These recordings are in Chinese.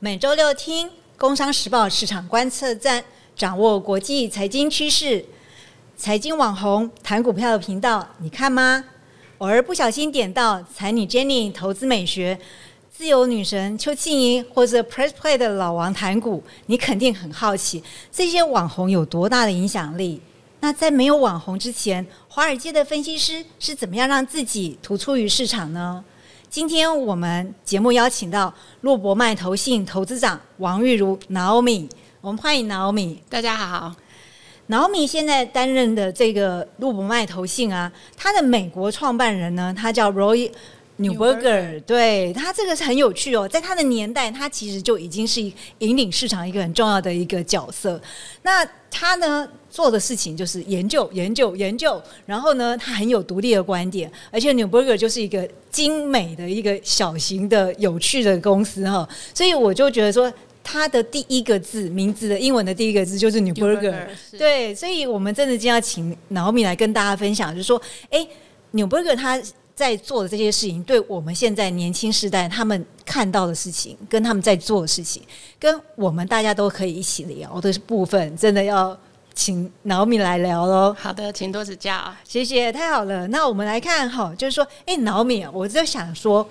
每周六听《工商时报》市场观测站，掌握国际财经趋势。财经网红谈股票的频道，你看吗？偶尔不小心点到才女 Jenny 投资美学、自由女神邱庆莹或者 Press Play 的老王谈股，你肯定很好奇，这些网红有多大的影响力？那在没有网红之前，华尔街的分析师是怎么样让自己突出于市场呢？今天我们节目邀请到洛博迈投信投资长王玉如 Naomi，我们欢迎 Naomi。大家好，Naomi 现在担任的这个洛博迈投信啊，他的美国创办人呢，他叫 Roy Newberger，对他这个是很有趣哦，在他的年代，他其实就已经是引领市场一个很重要的一个角色。那他呢？做的事情就是研究、研究、研究，然后呢，他很有独立的观点，而且 Newburger 就是一个精美的一个小型的有趣的公司哈，所以我就觉得说，他的第一个字名字的英文的第一个字就是 Newberger，对，所以我们真的就要请 Naomi 来跟大家分享，就是说，哎，Newburger 他在做的这些事情，对我们现在年轻时代他们看到的事情，跟他们在做的事情，跟我们大家都可以一起聊的部分，真的要。请老米来聊喽。好的，请多指教啊。谢谢，太好了。那我们来看哈，就是说，哎，老米，我就想说，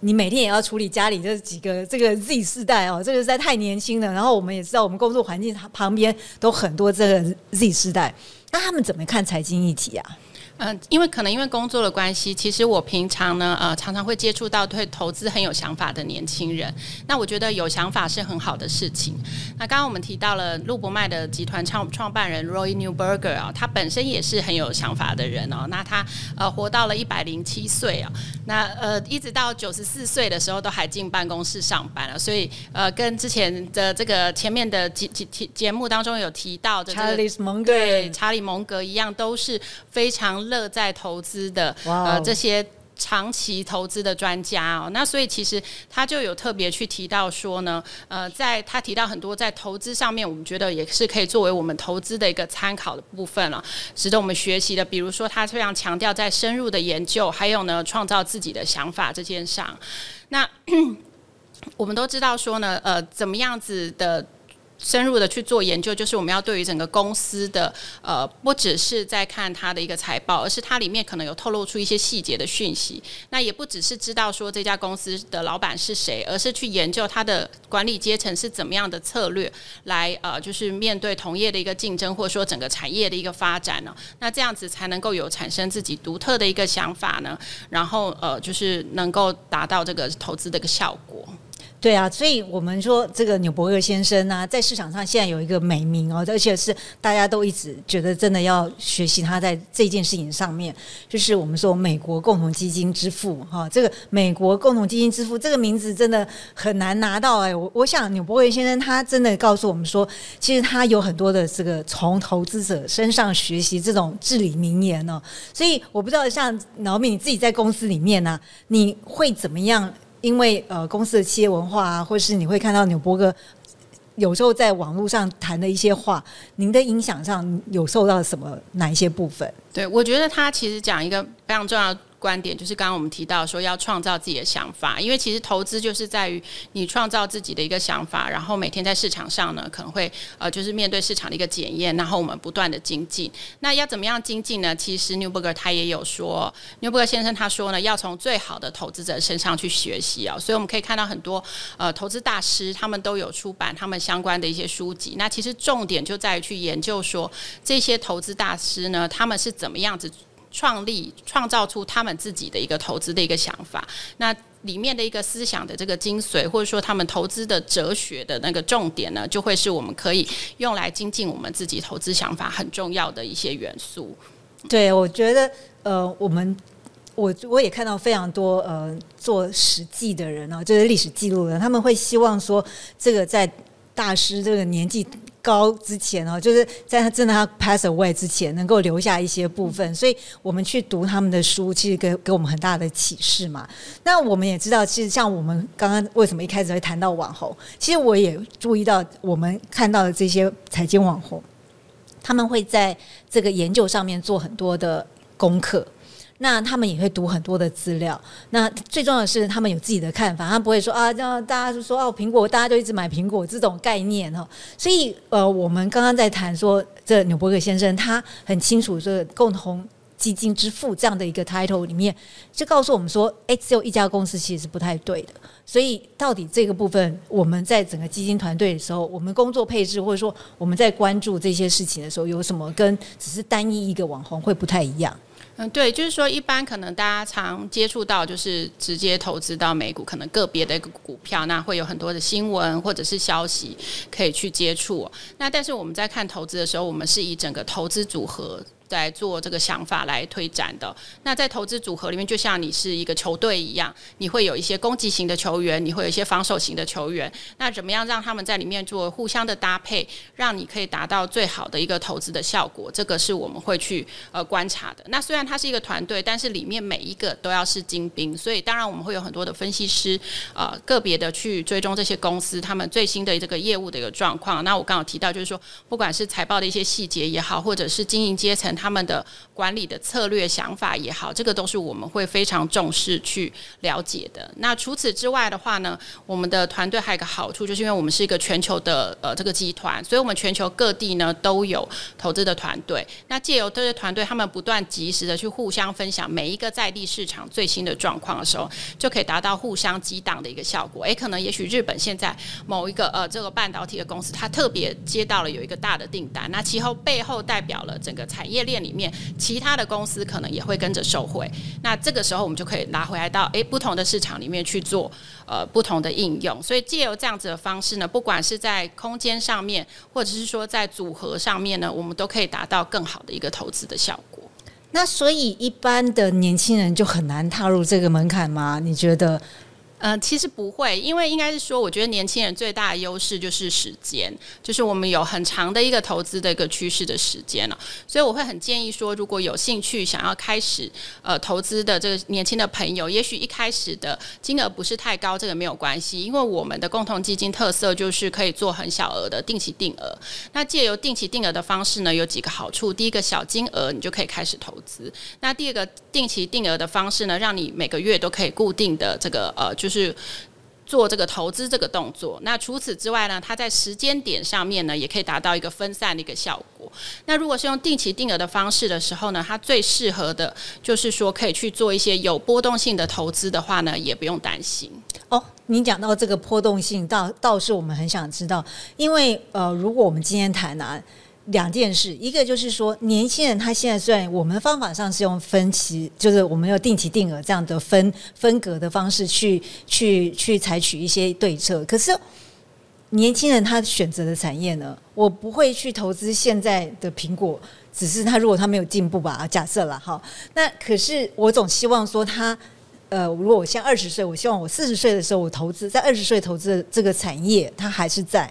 你每天也要处理家里这几个这个 Z 世代哦，这个实在太年轻了。然后我们也知道，我们工作环境旁边都很多这个 Z 世代，那他们怎么看财经议题啊？嗯，因为可能因为工作的关系，其实我平常呢，呃，常常会接触到对投资很有想法的年轻人。那我觉得有想法是很好的事情。那刚刚我们提到了路博迈的集团创创办人 Roy Newberger 啊，他本身也是很有想法的人哦。那他呃活到了一百零七岁啊，那呃一直到九十四岁的时候都还进办公室上班了。所以呃跟之前的这个前面的节节节目当中有提到的查理蒙格对查理蒙格一样，都是非常。乐在投资的呃这些长期投资的专家哦，那所以其实他就有特别去提到说呢，呃，在他提到很多在投资上面，我们觉得也是可以作为我们投资的一个参考的部分了，值得我们学习的。比如说，他非常强调在深入的研究，还有呢，创造自己的想法这件上。那 我们都知道说呢，呃，怎么样子的。深入的去做研究，就是我们要对于整个公司的呃，不只是在看它的一个财报，而是它里面可能有透露出一些细节的讯息。那也不只是知道说这家公司的老板是谁，而是去研究它的管理阶层是怎么样的策略来呃，就是面对同业的一个竞争，或者说整个产业的一个发展呢。那这样子才能够有产生自己独特的一个想法呢，然后呃，就是能够达到这个投资的一个效果。对啊，所以我们说这个纽伯格先生呢，在市场上现在有一个美名哦，而且是大家都一直觉得真的要学习他在这件事情上面，就是我们说美国共同基金之父哈，这个美国共同基金之父这个名字真的很难拿到哎，我我想纽伯格先生他真的告诉我们说，其实他有很多的这个从投资者身上学习这种至理名言哦，所以我不知道像老米你自己在公司里面呢，你会怎么样？因为呃，公司的企业文化啊，或是你会看到纽伯格有时候在网络上谈的一些话，您的影响上有受到什么哪一些部分？对我觉得他其实讲一个非常重要。观点就是刚刚我们提到说要创造自己的想法，因为其实投资就是在于你创造自己的一个想法，然后每天在市场上呢可能会呃就是面对市场的一个检验，然后我们不断的精进。那要怎么样精进呢？其实 Newberger 他也有说，Newberger 先生他说呢，要从最好的投资者身上去学习啊。所以我们可以看到很多呃投资大师他们都有出版他们相关的一些书籍。那其实重点就在于去研究说这些投资大师呢，他们是怎么样子。创立、创造出他们自己的一个投资的一个想法，那里面的一个思想的这个精髓，或者说他们投资的哲学的那个重点呢，就会是我们可以用来精进我们自己投资想法很重要的一些元素。对，我觉得呃，我们我我也看到非常多呃做实际的人啊，就是历史记录的，他们会希望说这个在大师这个年纪。高之前哦，就是在他真的他 pass away 之前，能够留下一些部分，所以我们去读他们的书，其实给给我们很大的启示嘛。那我们也知道，其实像我们刚刚为什么一开始会谈到网红，其实我也注意到，我们看到的这些财经网红，他们会在这个研究上面做很多的功课。那他们也会读很多的资料。那最重要的是，他们有自己的看法，他不会说啊，这样大家就说哦，苹果大家都一直买苹果这种概念哈。所以呃，我们刚刚在谈说，这纽伯格先生他很清楚这个共同。基金之父这样的一个 title 里面，就告诉我们说，哎，只有一家公司其实是不太对的。所以，到底这个部分，我们在整个基金团队的时候，我们工作配置，或者说我们在关注这些事情的时候，有什么跟只是单一一个网红会不太一样？嗯，对，就是说，一般可能大家常接触到，就是直接投资到美股，可能个别的一个股票，那会有很多的新闻或者是消息可以去接触。那但是我们在看投资的时候，我们是以整个投资组合。在做这个想法来推展的。那在投资组合里面，就像你是一个球队一样，你会有一些攻击型的球员，你会有一些防守型的球员。那怎么样让他们在里面做互相的搭配，让你可以达到最好的一个投资的效果？这个是我们会去呃观察的。那虽然它是一个团队，但是里面每一个都要是精兵，所以当然我们会有很多的分析师，呃，个别的去追踪这些公司他们最新的这个业务的一个状况。那我刚好提到，就是说，不管是财报的一些细节也好，或者是经营阶层。他们的管理的策略想法也好，这个都是我们会非常重视去了解的。那除此之外的话呢，我们的团队还有一个好处，就是因为我们是一个全球的呃这个集团，所以我们全球各地呢都有投资的团队。那借由这些团队，他们不断及时的去互相分享每一个在地市场最新的状况的时候，就可以达到互相激荡的一个效果。诶，可能也许日本现在某一个呃这个半导体的公司，它特别接到了有一个大的订单，那其后背后代表了整个产业链。店里面其他的公司可能也会跟着受惠，那这个时候我们就可以拿回来到诶不同的市场里面去做呃不同的应用，所以借由这样子的方式呢，不管是在空间上面，或者是说在组合上面呢，我们都可以达到更好的一个投资的效果。那所以一般的年轻人就很难踏入这个门槛吗？你觉得？呃，其实不会，因为应该是说，我觉得年轻人最大的优势就是时间，就是我们有很长的一个投资的一个趋势的时间了。所以我会很建议说，如果有兴趣想要开始呃投资的这个年轻的朋友，也许一开始的金额不是太高，这个没有关系，因为我们的共同基金特色就是可以做很小额的定期定额。那借由定期定额的方式呢，有几个好处：第一个，小金额你就可以开始投资；那第二个，定期定额的方式呢，让你每个月都可以固定的这个呃就。是做这个投资这个动作。那除此之外呢，它在时间点上面呢，也可以达到一个分散的一个效果。那如果是用定期定额的方式的时候呢，它最适合的就是说可以去做一些有波动性的投资的话呢，也不用担心。哦，你讲到这个波动性，倒倒是我们很想知道，因为呃，如果我们今天谈呢。两件事，一个就是说，年轻人他现在虽然我们的方法上是用分期，就是我们要定期定额这样的分分隔的方式去去去采取一些对策，可是年轻人他选择的产业呢，我不会去投资现在的苹果，只是他如果他没有进步吧，假设了哈，那可是我总希望说他，呃，如果我现在二十岁，我希望我四十岁的时候我投资在二十岁投资的这个产业，它还是在。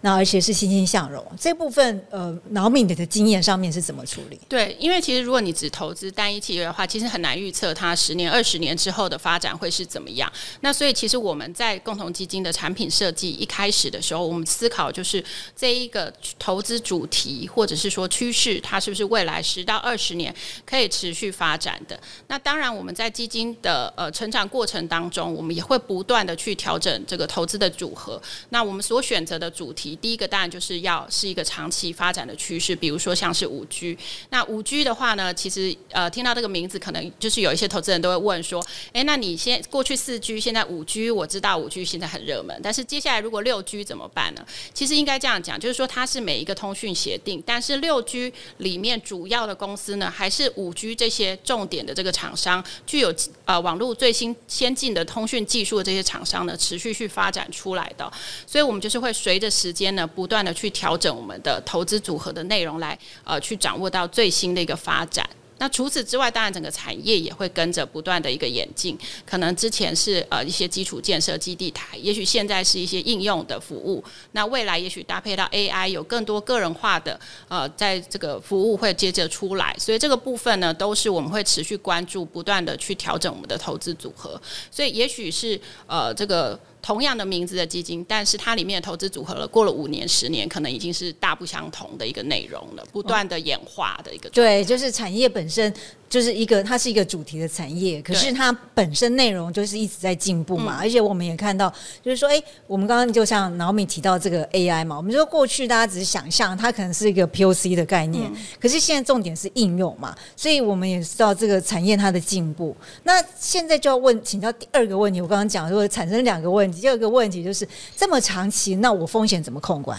那而且是欣欣向荣这部分，呃，脑敏的经验上面是怎么处理？对，因为其实如果你只投资单一企业的话，其实很难预测它十年、二十年之后的发展会是怎么样。那所以其实我们在共同基金的产品设计一开始的时候，我们思考就是这一个投资主题或者是说趋势，它是不是未来十到二十年可以持续发展的？那当然我们在基金的呃成长过程当中，我们也会不断的去调整这个投资的组合。那我们所选择的主题。第一个当然就是要是一个长期发展的趋势，比如说像是五 G。那五 G 的话呢，其实呃听到这个名字，可能就是有一些投资人都会问说：，哎，那你先过去四 G，现在五 G，我知道五 G 现在很热门，但是接下来如果六 G 怎么办呢？其实应该这样讲，就是说它是每一个通讯协定，但是六 G 里面主要的公司呢，还是五 G 这些重点的这个厂商，具有呃网络最新先进的通讯技术的这些厂商呢，持续去发展出来的。所以我们就是会随着时间呢，不断的去调整我们的投资组合的内容，来呃去掌握到最新的一个发展。那除此之外，当然整个产业也会跟着不断的一个演进。可能之前是呃一些基础建设基地台，也许现在是一些应用的服务。那未来也许搭配到 AI，有更多个人化的呃在这个服务会接着出来。所以这个部分呢，都是我们会持续关注，不断的去调整我们的投资组合。所以也许是呃这个。同样的名字的基金，但是它里面的投资组合了，过了五年、十年，可能已经是大不相同的一个内容了，不断的演化的一个。对，就是产业本身就是一个，它是一个主题的产业，可是它本身内容就是一直在进步嘛。而且我们也看到，就是说，哎，我们刚刚就像老米提到这个 AI 嘛，我们说过去大家只是想象它可能是一个 POC 的概念，可是现在重点是应用嘛，所以我们也知道这个产业它的进步。那现在就要问，请教第二个问题，我刚刚讲说产生两个问题，第二个问题就是这么长期，那我风险怎么控管？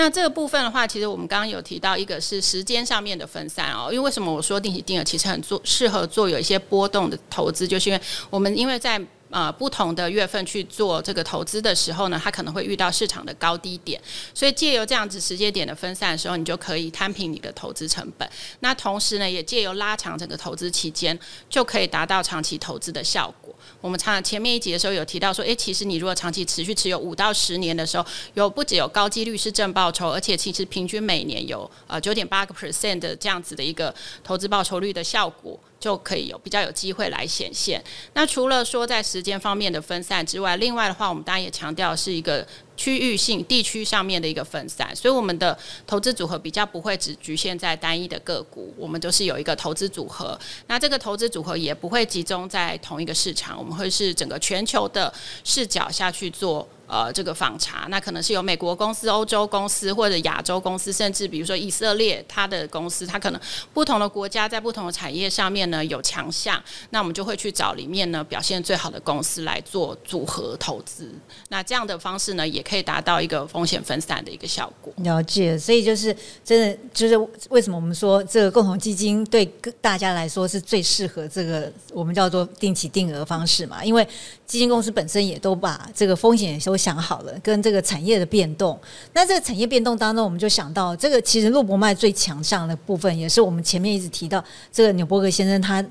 那这个部分的话，其实我们刚刚有提到，一个是时间上面的分散哦。因为为什么我说定期定额其实很做适合做有一些波动的投资，就是因为我们因为在呃，不同的月份去做这个投资的时候呢，它可能会遇到市场的高低点，所以借由这样子时间点的分散的时候，你就可以摊平你的投资成本。那同时呢，也借由拉长整个投资期间，就可以达到长期投资的效果。我们常前面一集的时候有提到说，诶，其实你如果长期持续持有五到十年的时候，有不只有高几率是正报酬，而且其实平均每年有呃九点八个 percent 的这样子的一个投资报酬率的效果。就可以有比较有机会来显现。那除了说在时间方面的分散之外，另外的话，我们当然也强调是一个区域性、地区上面的一个分散。所以我们的投资组合比较不会只局限在单一的个股，我们都是有一个投资组合。那这个投资组合也不会集中在同一个市场，我们会是整个全球的视角下去做。呃，这个访查，那可能是有美国公司、欧洲公司或者亚洲公司，甚至比如说以色列，它的公司，它可能不同的国家在不同的产业上面呢有强项，那我们就会去找里面呢表现最好的公司来做组合投资。那这样的方式呢，也可以达到一个风险分散的一个效果。了解，所以就是真的就是为什么我们说这个共同基金对大家来说是最适合这个我们叫做定期定额方式嘛？因为基金公司本身也都把这个风险都想好了，跟这个产业的变动。那这个产业变动当中，我们就想到这个，其实陆博迈最强项的部分，也是我们前面一直提到这个纽伯格先生他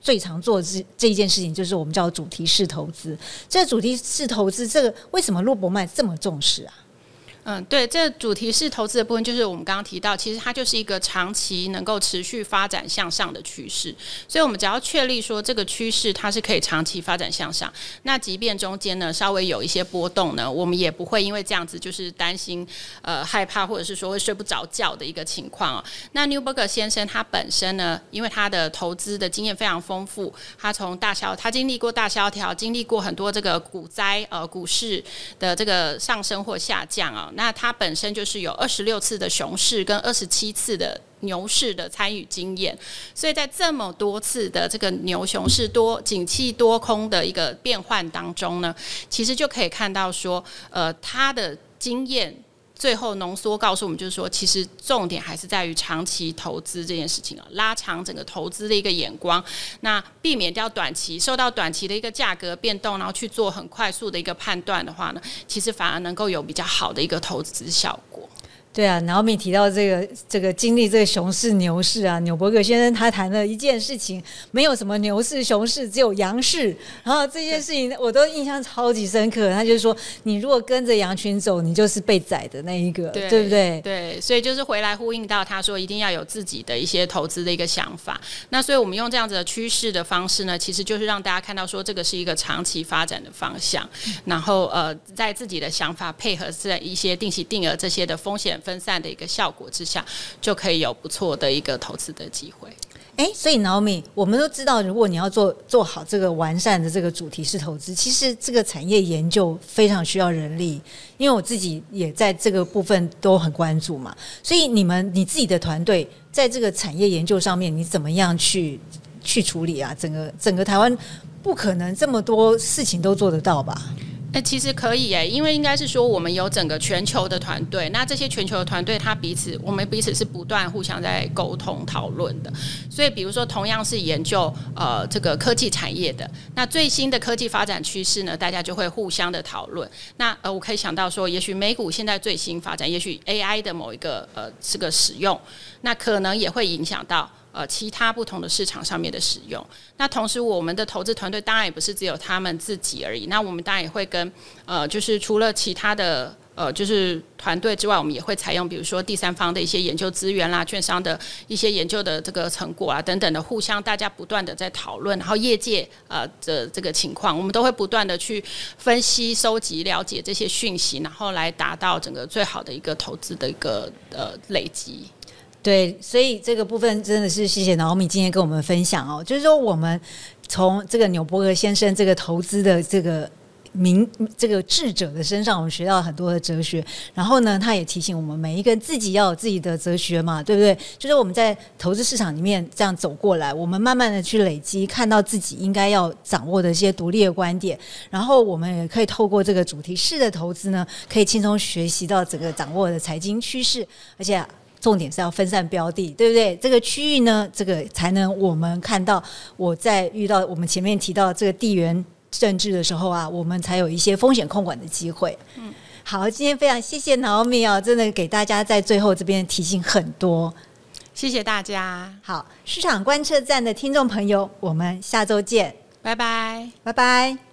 最常做这这一件事情，就是我们叫主题式投资。这个主题式投资，这个为什么陆博迈这么重视啊？嗯，对，这主题是投资的部分，就是我们刚刚提到，其实它就是一个长期能够持续发展向上的趋势。所以，我们只要确立说这个趋势它是可以长期发展向上，那即便中间呢稍微有一些波动呢，我们也不会因为这样子就是担心呃害怕或者是说会睡不着觉的一个情况哦。那 Newberg 先生他本身呢，因为他的投资的经验非常丰富，他从大萧他经历过大萧条，经历过很多这个股灾呃股市的这个上升或下降啊。那它本身就是有二十六次的熊市跟二十七次的牛市的参与经验，所以在这么多次的这个牛熊市多景气多空的一个变换当中呢，其实就可以看到说，呃，他的经验。最后浓缩告诉我们，就是说，其实重点还是在于长期投资这件事情啊，拉长整个投资的一个眼光，那避免掉短期受到短期的一个价格变动，然后去做很快速的一个判断的话呢，其实反而能够有比较好的一个投资效果。对啊，然后你提到这个这个经历这个熊市牛市啊，纽伯格先生他谈了一件事情，没有什么牛市熊市，只有羊市。然后这件事情我都印象超级深刻。他就是说，你如果跟着羊群走，你就是被宰的那一个，对不对？对，所以就是回来呼应到他说，一定要有自己的一些投资的一个想法。那所以我们用这样子的趋势的方式呢，其实就是让大家看到说，这个是一个长期发展的方向。然后呃，在自己的想法配合在一些定期定额这些的风险。分散的一个效果之下，就可以有不错的一个投资的机会。哎，所以 Naomi，我们都知道，如果你要做做好这个完善的这个主题式投资，其实这个产业研究非常需要人力。因为我自己也在这个部分都很关注嘛，所以你们你自己的团队在这个产业研究上面，你怎么样去去处理啊？整个整个台湾不可能这么多事情都做得到吧？哎，其实可以哎，因为应该是说我们有整个全球的团队，那这些全球的团队，它彼此我们彼此是不断互相在沟通讨论的。所以，比如说同样是研究呃这个科技产业的，那最新的科技发展趋势呢，大家就会互相的讨论。那呃，我可以想到说，也许美股现在最新发展，也许 AI 的某一个呃这个使用，那可能也会影响到。呃，其他不同的市场上面的使用，那同时我们的投资团队当然也不是只有他们自己而已，那我们当然也会跟呃，就是除了其他的呃，就是团队之外，我们也会采用比如说第三方的一些研究资源啦、券商的一些研究的这个成果啊等等的，互相大家不断的在讨论，然后业界呃的这个情况，我们都会不断的去分析、收集、了解这些讯息，然后来达到整个最好的一个投资的一个呃累积。对，所以这个部分真的是谢谢老米今天跟我们分享哦，就是说我们从这个纽伯格先生这个投资的这个。明这个智者的身上，我们学到很多的哲学。然后呢，他也提醒我们每一个人自己要有自己的哲学嘛，对不对？就是我们在投资市场里面这样走过来，我们慢慢的去累积，看到自己应该要掌握的一些独立的观点。然后我们也可以透过这个主题式的投资呢，可以轻松学习到整个掌握的财经趋势，而且重点是要分散标的，对不对？这个区域呢，这个才能我们看到我在遇到我们前面提到这个地缘。政治的时候啊，我们才有一些风险控管的机会。嗯，好，今天非常谢谢 Naomi 啊，真的给大家在最后这边提醒很多，谢谢大家。好，市场观测站的听众朋友，我们下周见，拜拜，拜拜。